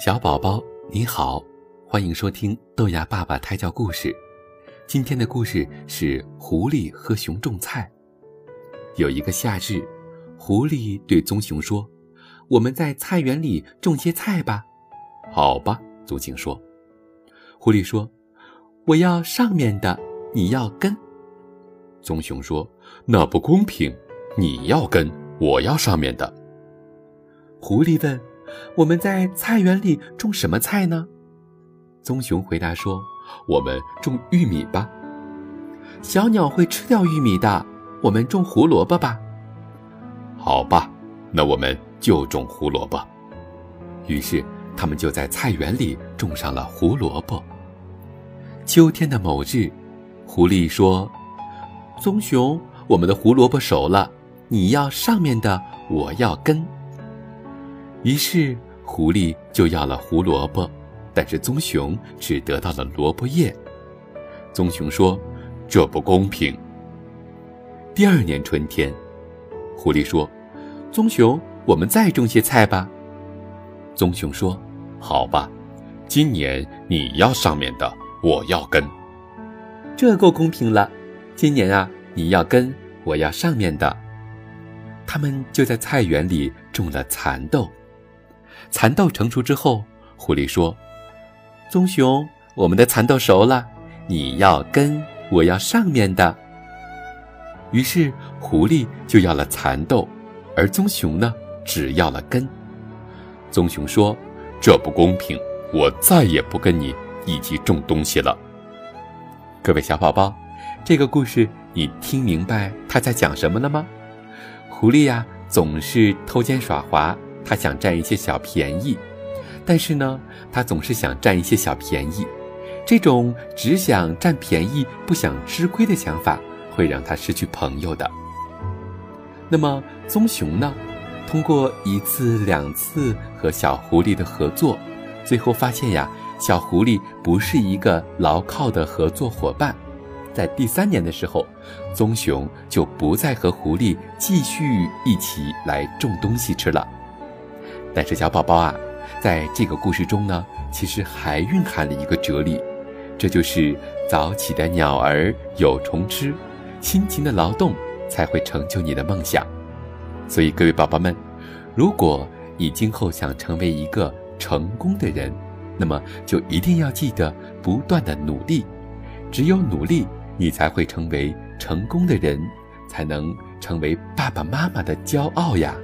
小宝宝你好，欢迎收听豆芽爸爸胎教故事。今天的故事是狐狸和熊种菜。有一个夏日，狐狸对棕熊说：“我们在菜园里种些菜吧。”“好吧。”棕熊说。狐狸说：“我要上面的，你要根。”棕熊说：“那不公平，你要根，我要上面的。”狐狸问。我们在菜园里种什么菜呢？棕熊回答说：“我们种玉米吧。小鸟会吃掉玉米的。我们种胡萝卜吧。好吧，那我们就种胡萝卜。”于是他们就在菜园里种上了胡萝卜。秋天的某日，狐狸说：“棕熊，我们的胡萝卜熟了，你要上面的，我要根。”于是，狐狸就要了胡萝卜，但是棕熊只得到了萝卜叶。棕熊说：“这不公平。”第二年春天，狐狸说：“棕熊，我们再种些菜吧。”棕熊说：“好吧，今年你要上面的，我要根。”这够公平了。今年啊，你要根，我要上面的。他们就在菜园里种了蚕豆。蚕豆成熟之后，狐狸说：“棕熊，我们的蚕豆熟了，你要根，我要上面的。”于是狐狸就要了蚕豆，而棕熊呢，只要了根。棕熊说：“这不公平，我再也不跟你一起种东西了。”各位小宝宝，这个故事你听明白他在讲什么了吗？狐狸呀，总是偷奸耍滑。他想占一些小便宜，但是呢，他总是想占一些小便宜。这种只想占便宜不想吃亏的想法，会让他失去朋友的。那么，棕熊呢？通过一次两次和小狐狸的合作，最后发现呀，小狐狸不是一个牢靠的合作伙伴。在第三年的时候，棕熊就不再和狐狸继续一起来种东西吃了。但是小宝宝啊，在这个故事中呢，其实还蕴含了一个哲理，这就是早起的鸟儿有虫吃，辛勤的劳动才会成就你的梦想。所以各位宝宝们，如果你今后想成为一个成功的人，那么就一定要记得不断的努力，只有努力，你才会成为成功的人，才能成为爸爸妈妈的骄傲呀。